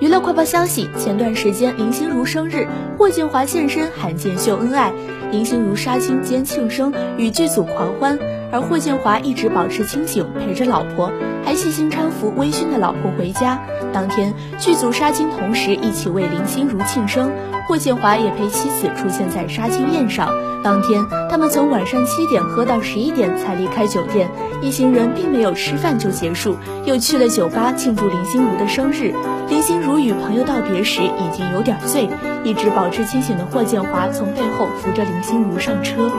娱乐快报消息：前段时间林心如生日，霍建华现身罕见秀恩爱，林心如杀青兼庆生，与剧组狂欢。而霍建华一直保持清醒，陪着老婆，还细心搀扶微醺的老婆回家。当天剧组杀青，同时一起为林心如庆生，霍建华也陪妻子出现在杀青宴上。当天他们从晚上七点喝到十一点才离开酒店，一行人并没有吃饭就结束，又去了酒吧庆祝林心如的生日。林心如与朋友道别时已经有点醉，一直保持清醒的霍建华从背后扶着林心如上车。